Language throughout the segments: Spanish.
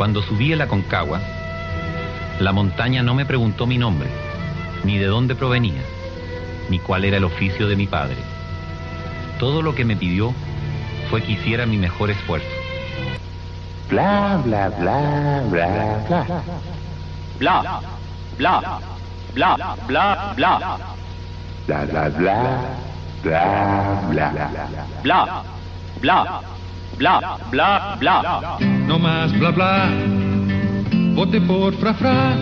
Cuando subí el Aconcagua, la montaña no me preguntó mi nombre, ni de dónde provenía, ni cuál era el oficio de mi padre. Todo lo que me pidió fue que hiciera mi mejor esfuerzo. Bla, bla, bla, bla, bla. Bla, bla, bla, bla, bla. Bla, bla, bla, bla, bla. Bla, bla, bla, bla, bla. No más bla, bla. Vote por fra fra,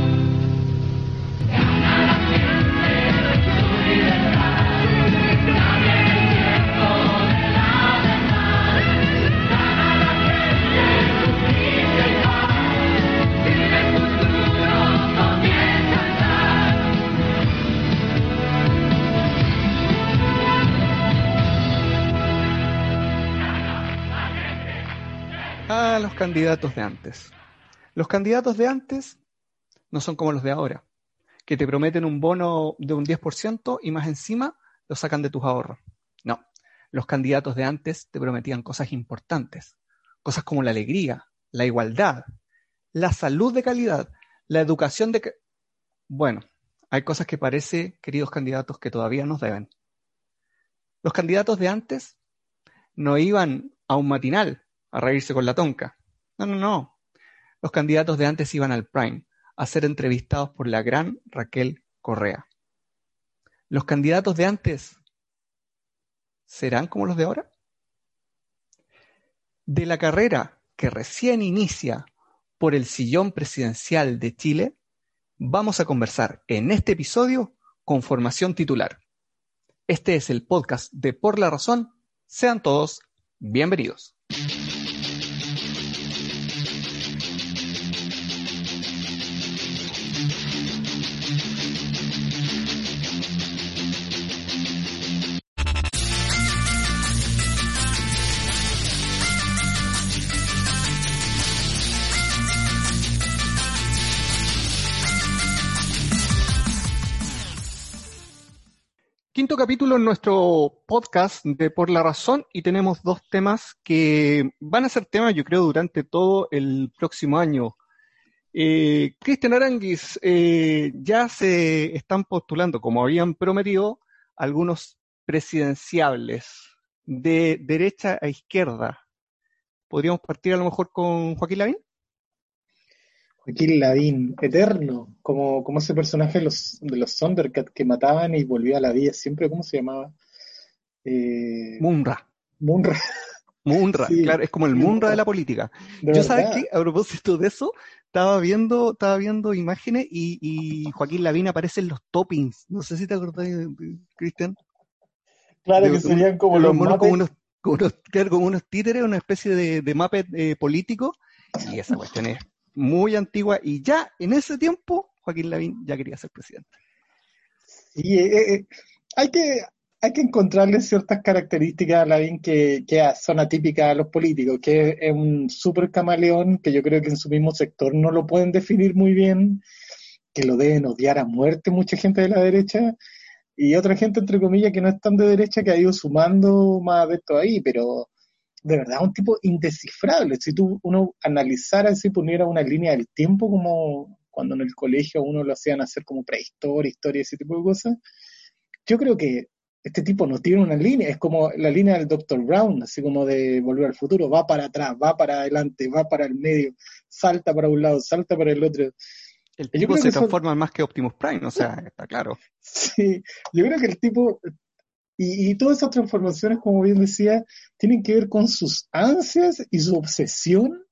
candidatos de antes. Los candidatos de antes no son como los de ahora, que te prometen un bono de un 10% y más encima lo sacan de tus ahorros. No, los candidatos de antes te prometían cosas importantes, cosas como la alegría, la igualdad, la salud de calidad, la educación de... Bueno, hay cosas que parece, queridos candidatos, que todavía nos deben. Los candidatos de antes no iban a un matinal a reírse con la tonca. No, no, no. Los candidatos de antes iban al Prime a ser entrevistados por la gran Raquel Correa. Los candidatos de antes serán como los de ahora. De la carrera que recién inicia por el sillón presidencial de Chile, vamos a conversar en este episodio con formación titular. Este es el podcast de Por la Razón. Sean todos bienvenidos. Quinto capítulo en nuestro podcast de Por la Razón y tenemos dos temas que van a ser temas, yo creo, durante todo el próximo año. Eh, Cristian Aranguis, eh, ya se están postulando, como habían prometido, algunos presidenciables de derecha a izquierda. ¿Podríamos partir a lo mejor con Joaquín Lavín? Joaquín Lavín, eterno, como, como ese personaje de los, de los que mataban y volvía a la vida siempre, ¿cómo se llamaba? Eh... Munra. Munra. Munra, claro, es como el Munra de la política. Yo sabes que, a propósito de eso, estaba viendo, estaba viendo imágenes y, y Joaquín Lavín aparece en los toppings. No sé si te acordás, Cristian. Claro que serían como los monos como unos, como unos, títeres, una especie de, de mapet eh, político. Y esa cuestión es muy antigua y ya en ese tiempo Joaquín Lavín ya quería ser presidente. Sí, eh, eh, eh, hay, que, hay que encontrarle ciertas características a Lavín que, son atípicas a los políticos, que es un súper camaleón que yo creo que en su mismo sector no lo pueden definir muy bien, que lo deben odiar a muerte mucha gente de la derecha y otra gente, entre comillas, que no es tan de derecha que ha ido sumando más de esto ahí, pero de verdad un tipo indescifrable. Si tú uno analizara si poniera una línea del tiempo como cuando en el colegio uno lo hacían hacer como prehistoria, historia, ese tipo de cosas, yo creo que este tipo no tiene una línea, es como la línea del Dr. Brown, así como de volver al futuro, va para atrás, va para adelante, va para el medio, salta para un lado, salta para el otro. El tipo se transforma más que Optimus Prime, o sea, está claro. Sí, yo creo que el tipo y, todas esas transformaciones, como bien decía, tienen que ver con sus ansias y su obsesión.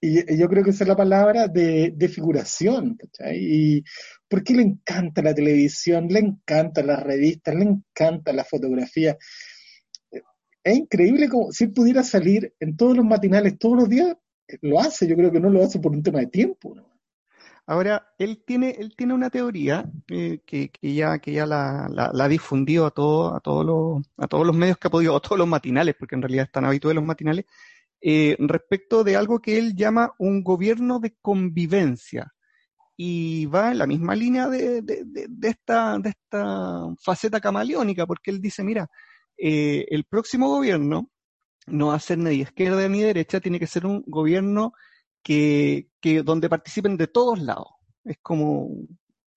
Y, yo creo que esa es la palabra de, figuración. ¿cachai? Y porque le encanta la televisión, le encanta las revistas, le encanta la fotografía. Es increíble como si pudiera salir en todos los matinales todos los días, lo hace. Yo creo que no lo hace por un tema de tiempo. ¿no? Ahora, él tiene, él tiene una teoría eh, que, que, ya, que ya la, ha difundido a, todo, a, todos los, a todos los medios que ha podido, a todos los matinales, porque en realidad están habituados los matinales, eh, respecto de algo que él llama un gobierno de convivencia. Y va en la misma línea de, de, de, esta, de esta faceta camaleónica, porque él dice, mira, eh, el próximo gobierno no va a ser ni de izquierda ni de derecha, tiene que ser un gobierno que, que donde participen de todos lados. Es como,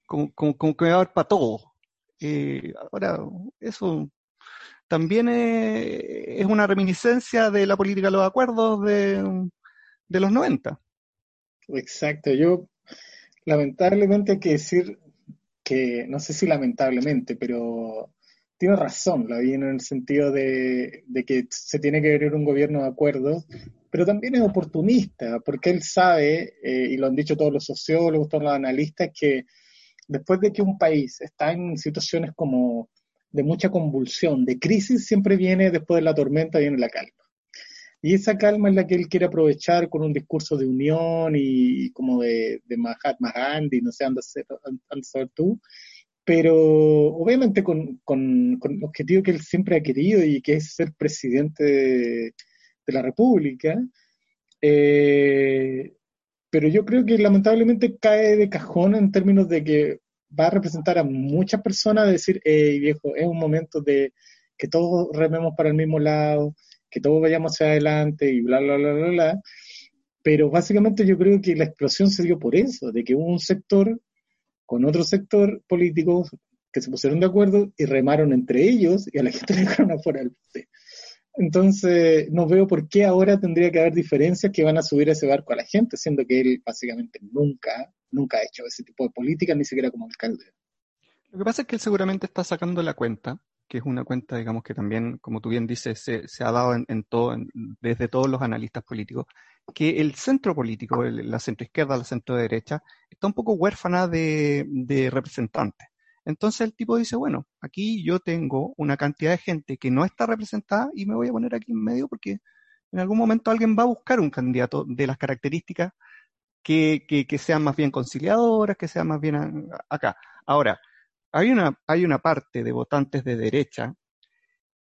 como, como, que va a haber para todos. Eh, ahora, eso también es, es una reminiscencia de la política de los acuerdos de, de los 90. Exacto, yo lamentablemente hay que decir que, no sé si lamentablemente, pero tiene razón, la vi en el sentido de, de que se tiene que ver un gobierno de acuerdos, pero también es oportunista, porque él sabe, eh, y lo han dicho todos los sociólogos, todos los analistas, que después de que un país está en situaciones como de mucha convulsión, de crisis, siempre viene después de la tormenta, viene la calma. Y esa calma es la que él quiere aprovechar con un discurso de unión y, como de, de Mahatma Gandhi, no sé, anda a ser, anda a saber tú, pero obviamente con, con, con, el objetivo que él siempre ha querido y que es ser presidente de, de la República. Eh, pero yo creo que lamentablemente cae de cajón en términos de que va a representar a muchas personas, decir, hey viejo, es un momento de que todos rememos para el mismo lado, que todos vayamos hacia adelante y bla, bla, bla, bla, bla. Pero básicamente yo creo que la explosión se dio por eso, de que hubo un sector con otro sector político que se pusieron de acuerdo y remaron entre ellos y a la gente le dejaron afuera del. Entonces, no veo por qué ahora tendría que haber diferencias que van a subir ese barco a la gente, siendo que él básicamente nunca, nunca ha hecho ese tipo de política, ni siquiera como alcalde. Lo que pasa es que él seguramente está sacando la cuenta, que es una cuenta, digamos, que también, como tú bien dices, se, se ha dado en, en todo, en, desde todos los analistas políticos, que el centro político, el, la centroizquierda, la centro derecha, está un poco huérfana de, de representantes. Entonces el tipo dice, bueno, aquí yo tengo una cantidad de gente que no está representada y me voy a poner aquí en medio porque en algún momento alguien va a buscar un candidato de las características que, que, sean más bien conciliadoras, que sean más bien acá. Ahora, hay una, hay una parte de votantes de derecha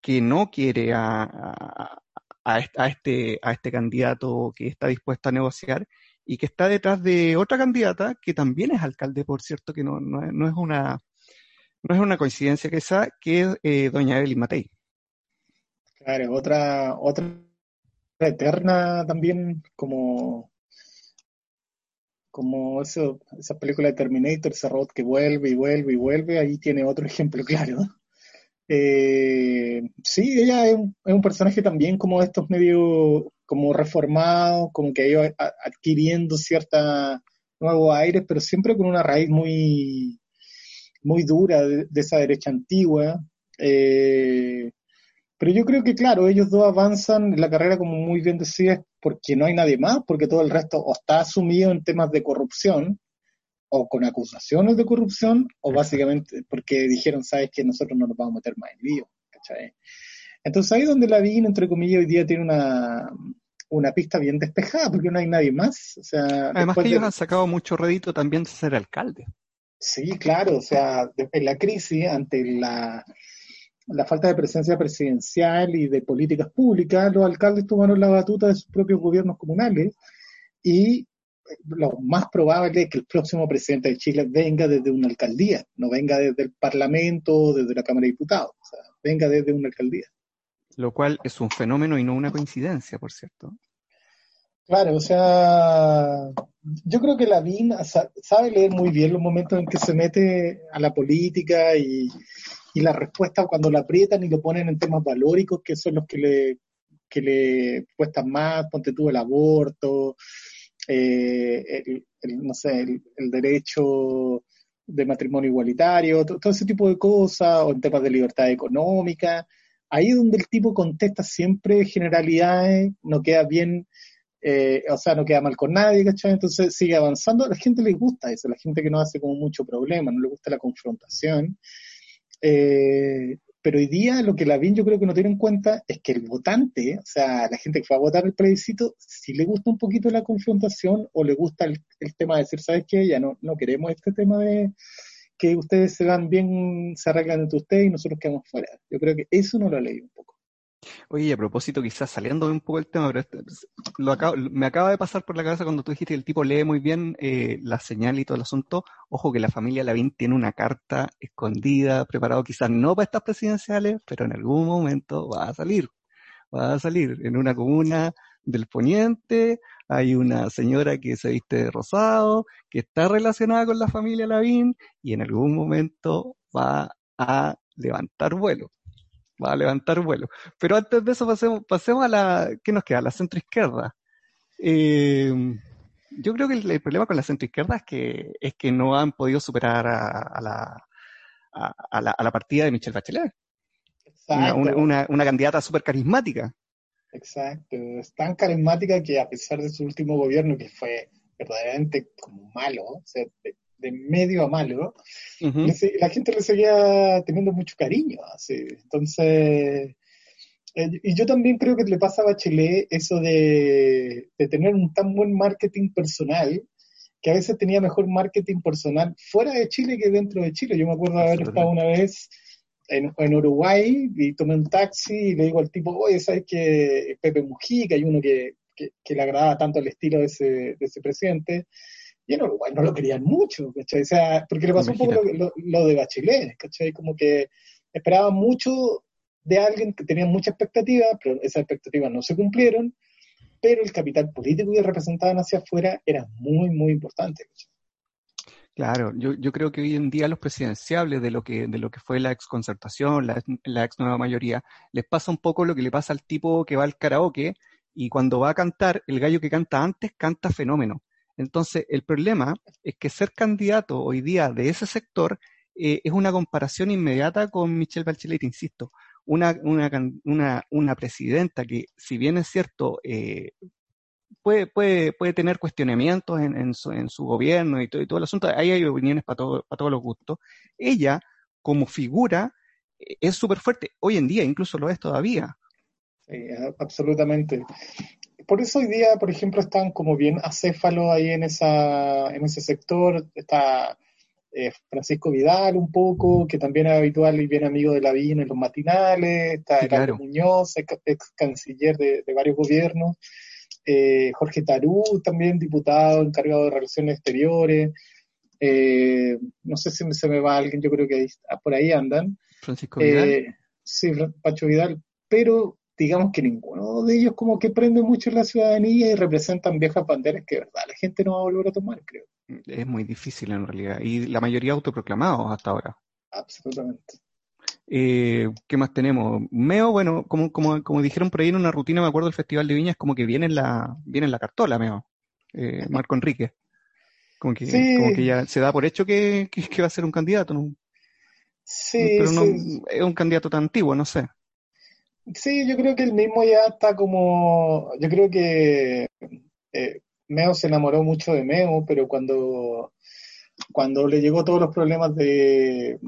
que no quiere a, a, a, este, a este candidato que está dispuesto a negociar y que está detrás de otra candidata que también es alcalde, por cierto, que no, no, no es una no es una coincidencia esa, que eh, doña Evelyn Matei. Claro, otra, otra eterna también, como, como eso, esa película de Terminator, ese robot que vuelve y vuelve y vuelve, ahí tiene otro ejemplo claro. Eh, sí, ella es un, es un, personaje también como estos medio como reformados, como que ha adquiriendo cierta nuevos aires, pero siempre con una raíz muy, muy dura de, de esa derecha antigua. Eh, pero yo creo que, claro, ellos dos avanzan en la carrera, como muy bien decías, porque no hay nadie más, porque todo el resto o está asumido en temas de corrupción, o con acusaciones de corrupción, o básicamente porque dijeron, sabes que nosotros no nos vamos a meter más en lío. ¿cachai? Entonces ahí donde la VIN, entre comillas, hoy día tiene una, una pista bien despejada, porque no hay nadie más. O sea, Además que ellos de... han sacado mucho rédito también de ser alcalde. Sí, claro, o sea, en la crisis, ante la, falta de presencia presidencial y de políticas públicas, los alcaldes tomaron la batuta de sus propios gobiernos comunales y lo más probable es que el próximo presidente de Chile venga desde una alcaldía, no venga desde el Parlamento, desde la Cámara de Diputados, o sea, venga desde una alcaldía. Lo cual es un fenómeno y no una coincidencia, por cierto. Claro, o sea, yo creo que Lavín sabe leer muy bien los momentos en que se mete a la política y, y la respuesta cuando la aprietan y lo ponen en temas valóricos, que son los que le, cuestan más, ponte tú el aborto, eh, el, no sé, el, derecho de matrimonio igualitario, todo, ese tipo de cosas, o en temas de libertad económica. Ahí donde el tipo contesta siempre generalidades, no queda bien eh, o sea, no queda mal con nadie, ¿cachai? Entonces sigue avanzando. A la gente le gusta eso, a la gente que no hace como mucho problema, no le gusta la confrontación. Eh, pero hoy día lo que la BIN yo creo que no tiene en cuenta es que el votante, o sea, la gente que fue a votar el plebiscito, si le gusta un poquito la confrontación o le gusta el, tema de decir, ¿sabes qué? Ya no, no queremos este tema de que ustedes se van bien, se arreglan entre ustedes y nosotros quedamos fuera. Yo creo que eso no lo leí un poco. Oye, a propósito, quizás saliendo un poco del tema, pero este, lo acabo, me acaba de pasar por la cabeza cuando tú dijiste que el tipo lee muy bien eh, la señal y todo el asunto. Ojo que la familia Lavín tiene una carta escondida, preparado quizás no para estas presidenciales, pero en algún momento va a salir. Va a salir en una comuna del poniente, hay una señora que se viste de rosado, que está relacionada con la familia Lavín y en algún momento va a levantar vuelo. Va a levantar vuelo. Pero antes de eso pasemos, pasemos a la, ¿qué nos queda? La centro izquierda. Eh, yo creo que el, el problema con la centro izquierda es que, es que no han podido superar a, a la, a, a la, a la partida de Michelle Bachelet. Una, una, una candidata súper carismática. Exacto, es tan carismática que a pesar de su último gobierno, que fue verdaderamente como malo, o sea, de, medio a malo, la gente le seguía teniendo mucho cariño. Así. Entonces, eh, y yo también creo que le pasa a Bachelet eso de, de tener un tan buen marketing personal, que a veces tenía mejor marketing personal fuera de Chile que dentro de Chile. Yo me acuerdo de haber estado una vez en, en Uruguay y tomé un taxi y le digo al tipo, oye, ¿sabes que Pepe Mujica, hay uno que, que, que le agradaba tanto el estilo de ese, de ese presidente? Y en Uruguay no lo querían mucho, ¿cachai? O sea, porque le pasó un poco lo, lo, lo de Bachelet, ¿cachai? Como que esperaban mucho de alguien que tenía mucha expectativa, pero esas expectativas no se cumplieron, pero el capital político que representaban hacia afuera era muy, muy importante. ¿cachai? Claro, yo, yo creo que hoy en día los presidenciables de lo que, de lo que fue la exconcertación, la, la ex nueva mayoría, les pasa un poco lo que le pasa al tipo que va al karaoke y cuando va a cantar, el gallo que canta antes canta fenómeno. Entonces, el problema es que ser candidato hoy día de ese sector eh, es una comparación inmediata con Michelle Bachelet, insisto. Una, una, una, una presidenta que, si bien es cierto, eh, puede, puede, puede tener cuestionamientos en, en, su, en su gobierno y todo, y todo el asunto, ahí hay opiniones para, todo, para todos los gustos. Ella, como figura, es súper fuerte. Hoy en día incluso lo es todavía. Sí, absolutamente. Por eso hoy día, por ejemplo, están como bien acéfalos ahí en, esa, en ese sector. Está eh, Francisco Vidal un poco, que también es habitual y bien amigo de Lavín en los matinales. Está Sí, claro. Muñoz, ex, canciller de, de varios gobiernos. Eh, Jorge Tarú, también diputado encargado de Relaciones Exteriores. Eh, no sé si se me va alguien, yo creo que ahí, por ahí andan. Francisco Vidal. Sí, Pacho Vidal, pero digamos que ninguno de ellos como que prende mucho en la ciudadanía y representan viejas banderas que de verdad la gente no va a volver a tomar, creo. Es muy difícil en realidad. Y la mayoría autoproclamados hasta ahora. Absolutamente. Eh, ¿Qué más tenemos? Meo, bueno, como, como, como dijeron por ahí en una rutina, me acuerdo del Festival de Viñas, como que viene en la, viene en la cartola, Meo. Eh, Marco Enrique. Como que, Sí. como que ya se da por hecho que, que, que va a ser un candidato, ¿no? Sí, Pero no, sí, es un candidato tan antiguo, no sé. Sí, yo creo que el mismo ya está como, yo creo que eh, Meo se enamoró mucho de Meo, pero cuando, cuando le llegó todos los problemas de,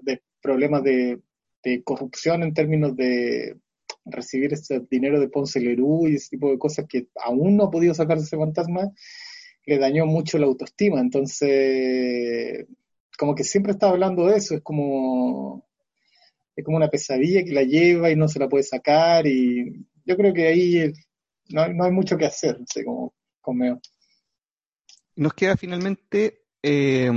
de problemas de, de corrupción en términos de recibir ese dinero de Ponce Lerú y ese tipo de cosas que aún no ha podido sacarse ese fantasma, le dañó mucho la autoestima. Entonces, como que siempre está hablando de eso, es como, es como una pesadilla que la lleva y no se la puede sacar y yo creo que ahí no, hay- no hay mucho que hacer, no sé, como con Meo. Nos queda finalmente eh,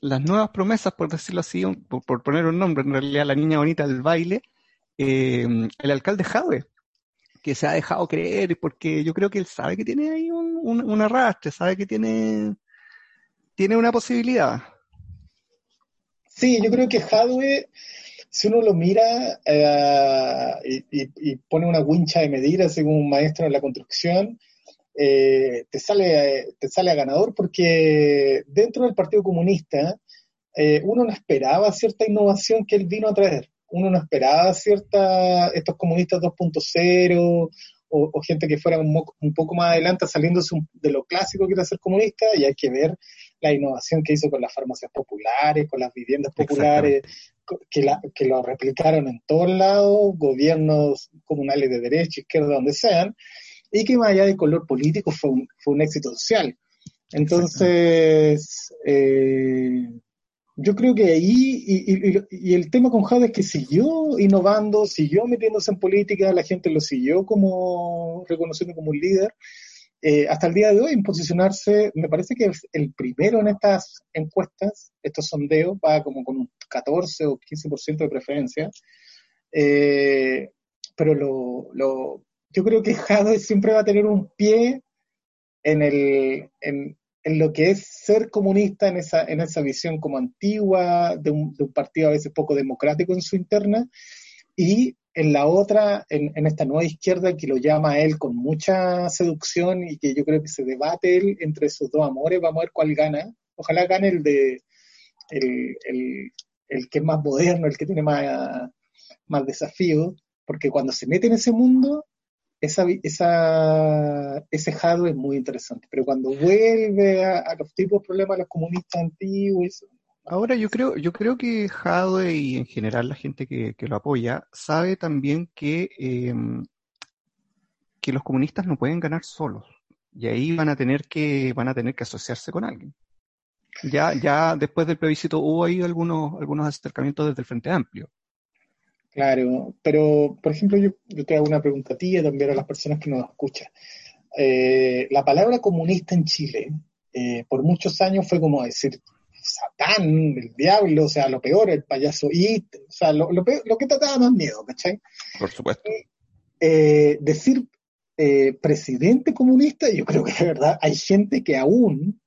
las nuevas promesas, por decirlo así, por, por poner un nombre, en realidad la niña bonita del baile, eh, el alcalde Jadwe, que se ha dejado creer, porque yo creo que él sabe que tiene ahí un, un, un arrastre, sabe que tiene, tiene una posibilidad. Sí, yo creo que Hadwe, si uno lo mira eh, y, pone una wincha de medir, así como un maestro en la construcción, eh, te sale, te sale a ganador porque dentro del Partido Comunista eh, uno no esperaba cierta innovación que él vino a traer. Uno no esperaba cierta, estos comunistas 2.0 o, o gente que fuera un, un poco más adelante saliéndose de lo clásico que era ser comunista y hay que ver la innovación que hizo con las farmacias populares, con las viviendas populares, que, la, que lo replicaron en todos lados, gobiernos comunales de derecha, izquierda, donde sean, y que más allá de color político fue un, fue un éxito social. Entonces, eh, yo creo que ahí, y, y- y- y el tema con Jade es que siguió innovando, siguió metiéndose en política, la gente lo siguió como reconociendo como un líder, eh, hasta el día de hoy en posicionarse, me parece que es el primero en estas encuestas, estos sondeos, va como con un 14 o 15% de preferencia, eh, pero lo, lo, yo creo que Jadwe siempre va a tener un pie en, el, en, en lo que es ser comunista en esa, en esa visión como antigua, de un, de un partido a veces poco democrático en su interna, y en la otra, en, en, esta nueva izquierda que lo llama él con mucha seducción y que yo creo que se debate él entre sus dos amores, vamos a ver cuál gana. Ojalá gane el de el, el, que es más moderno, el que tiene más, más desafío, porque cuando se mete en ese mundo, esa, esa, ese jado es muy interesante, pero cuando vuelve a, a los tipos de problemas los comunistas antiguos, Ahora yo creo, yo creo que Jadwe y en general la gente que, que lo apoya sabe también que, eh, que los comunistas no pueden ganar solos y ahí van a tener que van a tener que asociarse con alguien. Ya ya después del plebiscito hubo ahí algunos algunos acercamientos desde el Frente Amplio. Claro, pero por ejemplo yo, yo te hago una pregunta a ti y también a las personas que nos escuchan. Eh, la palabra comunista en Chile eh, por muchos años fue como decir Satán, el diablo, o sea, lo peor, el payaso It, o sea, lo, lo, peor, lo que te daba más miedo, ¿cachai? Por supuesto. Eh, decir eh, presidente comunista, yo creo que de verdad hay gente que aún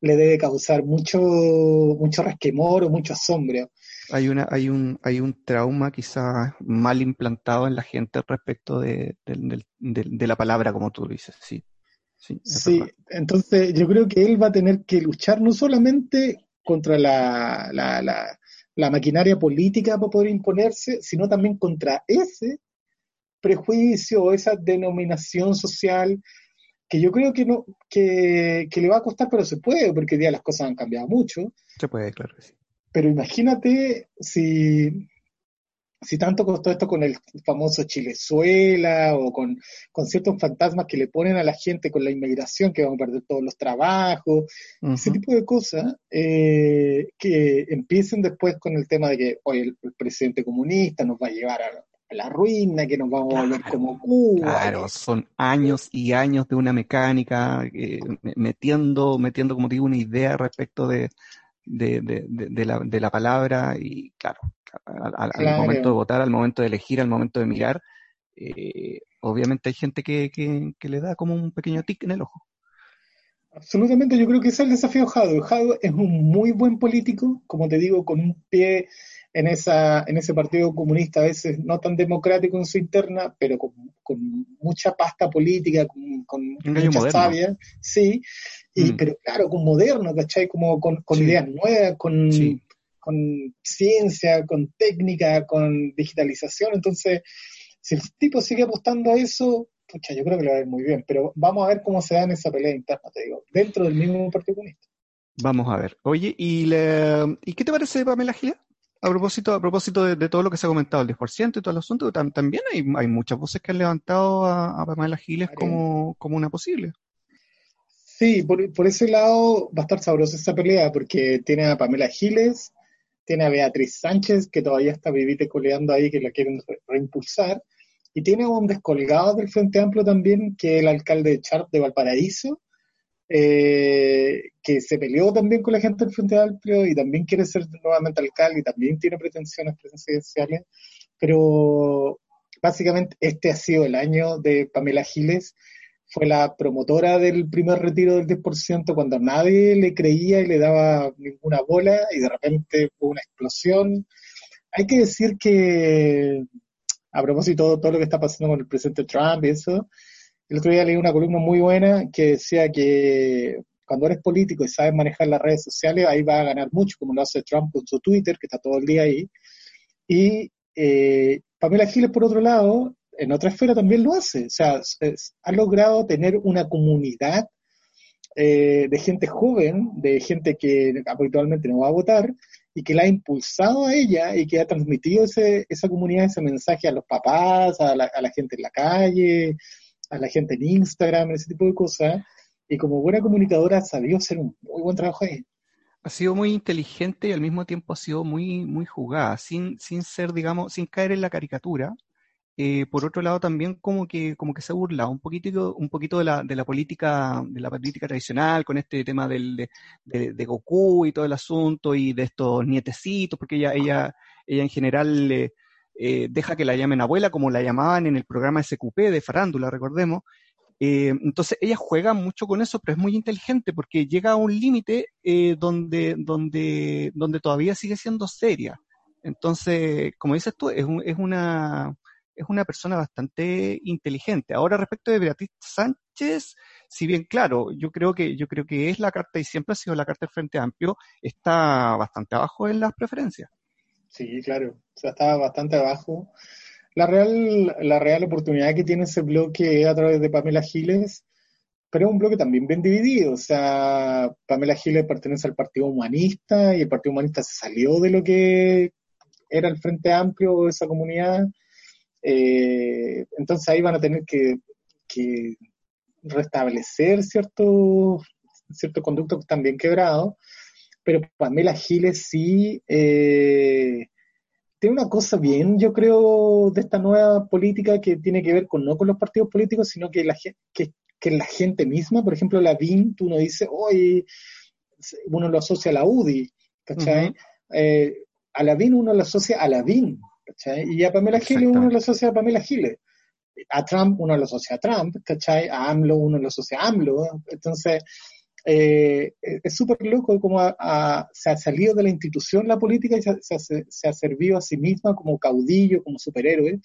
le debe causar mucho, mucho resquemor o mucho asombro. Hay, una, hay, un, hay un trauma quizás mal implantado en la gente respecto de, de, de, de la palabra, como tú dices, sí. Sí, sí entonces yo creo que él va a tener que luchar no solamente contra la, la, la, la, maquinaria política para poder imponerse, sino también contra ese prejuicio o esa denominación social que yo creo que no que, que, le va a costar, pero se puede, porque hoy día las cosas han cambiado mucho. Se puede, claro que sí. Pero imagínate si si tanto costó esto con el famoso Chilezuela o con, con, ciertos fantasmas que le ponen a la gente con la inmigración, que vamos a perder todos los trabajos, uh -huh. ese tipo de cosas, eh, que empiecen después con el tema de que hoy el, el, presidente comunista nos va a llevar a, a la ruina, que nos vamos a volver como Cuba. Claro, son años y años de una mecánica, eh, metiendo, metiendo, como digo, una idea respecto de, de, de, de, la, de la palabra y claro, al, al, claro. momento de votar, al momento de elegir, al momento de mirar, eh, obviamente hay gente que, que, que, le da como un pequeño tic en el ojo. Absolutamente, yo creo que ese es el desafío de Jado. Jado es un muy buen político, como te digo, con un pie en, esa, en ese partido comunista, a veces no tan democrático en su interna, pero con, con mucha pasta política, con, con mucha sabia, sí, y, mm. pero claro, con moderno, ¿cachai? Como con, con sí. ideas nuevas, con, sí. con ciencia, con técnica, con digitalización, entonces, si el tipo sigue apostando a eso, pucha, yo creo que le va a ir muy bien, pero vamos a ver cómo se da en esa pelea interna, te digo, dentro del mismo Partido Comunista. Vamos a ver. Oye, ¿y, ¿y qué te parece Pamela Giles? A propósito, a propósito de, de, todo lo que se ha comentado, el 10% y todo el asunto, tam, también hay, hay, muchas voces que han levantado a, a Pamela Giles como, como una posible. Sí, por, por, ese lado va a estar sabrosa esa pelea, porque tiene a Pamela Giles, tiene a Beatriz Sánchez, que todavía está vivite coleando ahí, que la quieren re reimpulsar, y tiene a un descolgado del Frente Amplio también, que es el alcalde de Charp de Valparaíso, eh, que se peleó también con la gente del Frente Amplio y también quiere ser nuevamente alcalde y también tiene pretensiones presidenciales, pero básicamente este ha sido el año de Pamela Giles, fue la promotora del primer retiro del 10% cuando nadie le creía y le daba ninguna bola y de repente hubo una explosión. Hay que decir que, a propósito de todo lo que está pasando con el presidente Trump y eso, el otro día leí una columna muy buena que decía que cuando eres político y sabes manejar las redes sociales, ahí va a ganar mucho, como lo hace Trump con su Twitter, que está todo el día ahí. Y eh, Pamela Giles, por otro lado, en otra esfera también lo hace. O sea, ha logrado tener una comunidad eh, de gente joven, de gente que habitualmente no va a votar, y que la ha impulsado a ella y que ha transmitido ese, esa comunidad, ese mensaje a los papás, a la gente en la calle, a la gente en Instagram, ese tipo de cosas, y como buena comunicadora ha sabido hacer un muy buen trabajo ahí. Ha sido muy inteligente y al mismo tiempo ha sido muy, muy jugada, sin, sin ser, digamos, sin caer en la caricatura. Eh, por otro lado, también como que, como que se ha burlado un poquito, un poquito de la, de la política, de la política tradicional, con este tema del, de, de, de Goku y todo el asunto, y de estos nietecitos, porque ella, ella, ella en general eh, eh, deja que la llamen abuela, como la llamaban en el programa SQP de Farándula, recordemos. Eh, entonces ella juega mucho con eso, pero es muy inteligente porque llega a un límite eh, donde, donde, donde todavía sigue siendo seria. Entonces, como dices tú, es, un- es una es una persona bastante inteligente. Ahora respecto de Beatriz Sánchez, si bien claro, yo creo que yo creo que es la carta y siempre ha sido la carta del Frente Amplio, está bastante abajo en las preferencias. Sí, claro. O sea, estaba bastante abajo. La real, la real oportunidad que tiene ese bloque a través de Pamela Giles, pero es un bloque también bien dividido. O sea, Pamela Giles pertenece al Partido Humanista y el Partido Humanista se salió de lo que era el Frente Amplio o esa comunidad. Eh, entonces ahí van a tener que, que restablecer ciertos ciertos conductos que están bien quebrados. Pero Pamela Giles sí eh, tiene una cosa bien, yo creo, de esta nueva política que tiene que ver con no con los partidos políticos, sino que la gente, que, que la gente misma, por ejemplo, la BIN, tú no dices, hoy uno lo asocia a la UDI, ¿cachai? Eh, a la BIN uno lo asocia a la BIN, ¿cachai? Y a Pamela Giles uno lo asocia a Pamela Giles. A Trump uno lo asocia a Trump, ¿cachai? A AMLO uno lo asocia a AMLO. Entonces, eh, es súper loco ha- se ha salido de la institución la política y se, ha- se ha- se ha servido a sí misma como caudillo, como superhéroe.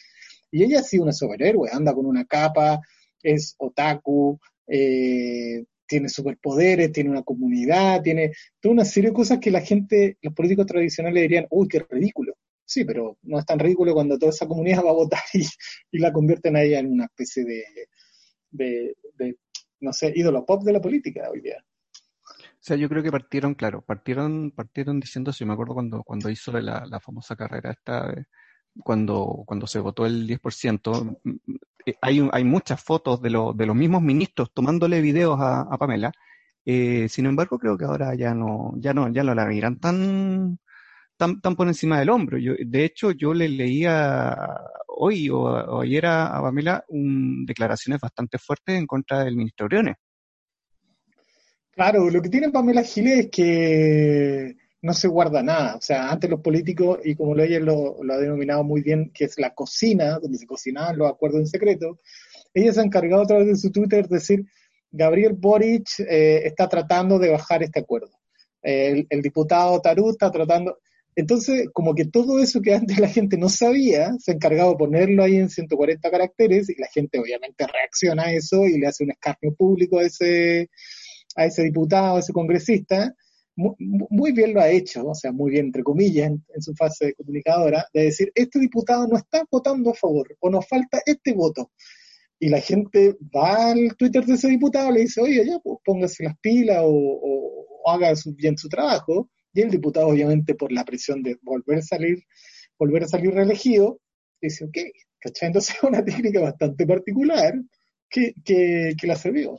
Y ella ha sido una superhéroe, anda con una capa, es otaku, eh, tiene superpoderes, tiene una comunidad, tiene toda una serie de cosas que la gente, los políticos tradicionales dirían, uy, qué ridículo. Sí, pero no es tan ridículo cuando toda esa comunidad va a votar y, la convierten a ella en una especie de, de, de, no sé, ídolo pop de la política hoy día. O sea, yo creo que partieron, claro, partieron, partieron diciendo, si me acuerdo cuando, cuando hizo la, la famosa carrera esta, cuando, cuando se votó el 10%, mm, eh, hay, hay muchas fotos de, lo- de los mismos ministros tomándole videos a, Pamela. Eh, sin embargo, creo que ahora ya no, ya no, ya no la miran tan, tan, tan por encima del hombro. Yo, de hecho, yo le leía hoy o, ayer a, a Pamela un- declaraciones bastante fuertes en contra del ministro Briones. Claro, lo que tiene Pamela Giles es que no se guarda nada. O sea, antes los políticos, y como ella lo, lo ha denominado muy bien, que es la cocina, donde se cocinaban los acuerdos en secreto, ella se ha encargado a través de su Twitter de decir, Gabriel Boric eh, está tratando de bajar este acuerdo. El, el diputado Tarú está tratando... Entonces, como que todo eso que antes la gente no sabía, se ha encargado de ponerlo ahí en 140 caracteres y la gente obviamente reacciona a eso y le hace un escarnio público a ese, a ese diputado, a ese congresista. Mu- mu- Muy bien lo ha hecho, o sea, muy bien, entre comillas, en, su fase comunicadora, de decir, este diputado no está votando a favor o nos falta este voto. Y la gente va al Twitter de ese diputado y le dice, oye, ya, pues póngase las pilas o, haga su- bien su trabajo. Y el diputado, obviamente, por la presión de volver a salir, volver a salir reelegido, dice, ok, ¿cachai? Entonces es una técnica bastante particular que, que, que la sirvió.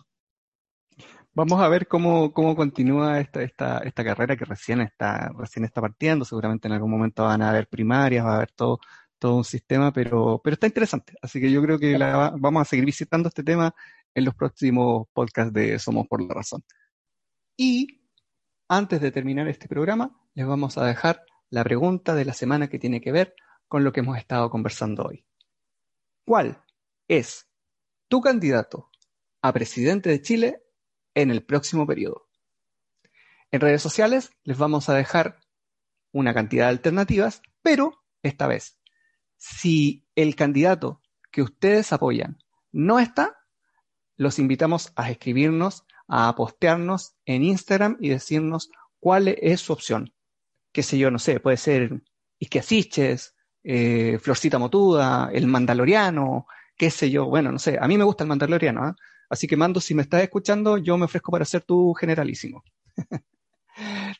Vamos a ver cómo, cómo continúa esta, esta, esta carrera que recién está, recién está partiendo. Seguramente en algún momento van a haber primarias, va a haber todo, todo un sistema, pero, pero está interesante. Así que yo creo que la va- vamos a seguir visitando este tema en los próximos podcasts de Somos por la Razón. Y antes de terminar este programa, les vamos a dejar la pregunta de la semana que tiene que ver con lo que hemos estado conversando hoy. ¿Cuál es tu candidato a presidente de Chile en el próximo periodo? En redes sociales les vamos a dejar una cantidad de alternativas, pero esta vez, si el candidato que ustedes apoyan no está, los invitamos a escribirnos, a postearnos en Instagram y decirnos cuál es su opción. Qué sé yo, no sé, puede ser Isquiasiches, eh, Florcita Motuda, el Mandaloriano, qué sé yo, bueno, no sé, a mí me gusta el Mandaloriano, ¿ah? Así que Mando, si me estás escuchando, yo me ofrezco para ser tu generalísimo.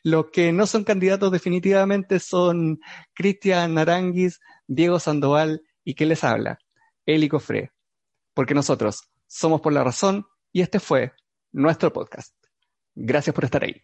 Los que no son candidatos definitivamente son Cristian Naranguis, Diego Sandoval y ¿qué les habla? Eli Cofré. Porque nosotros somos por la razón y este fue nuestro podcast. Gracias por estar ahí.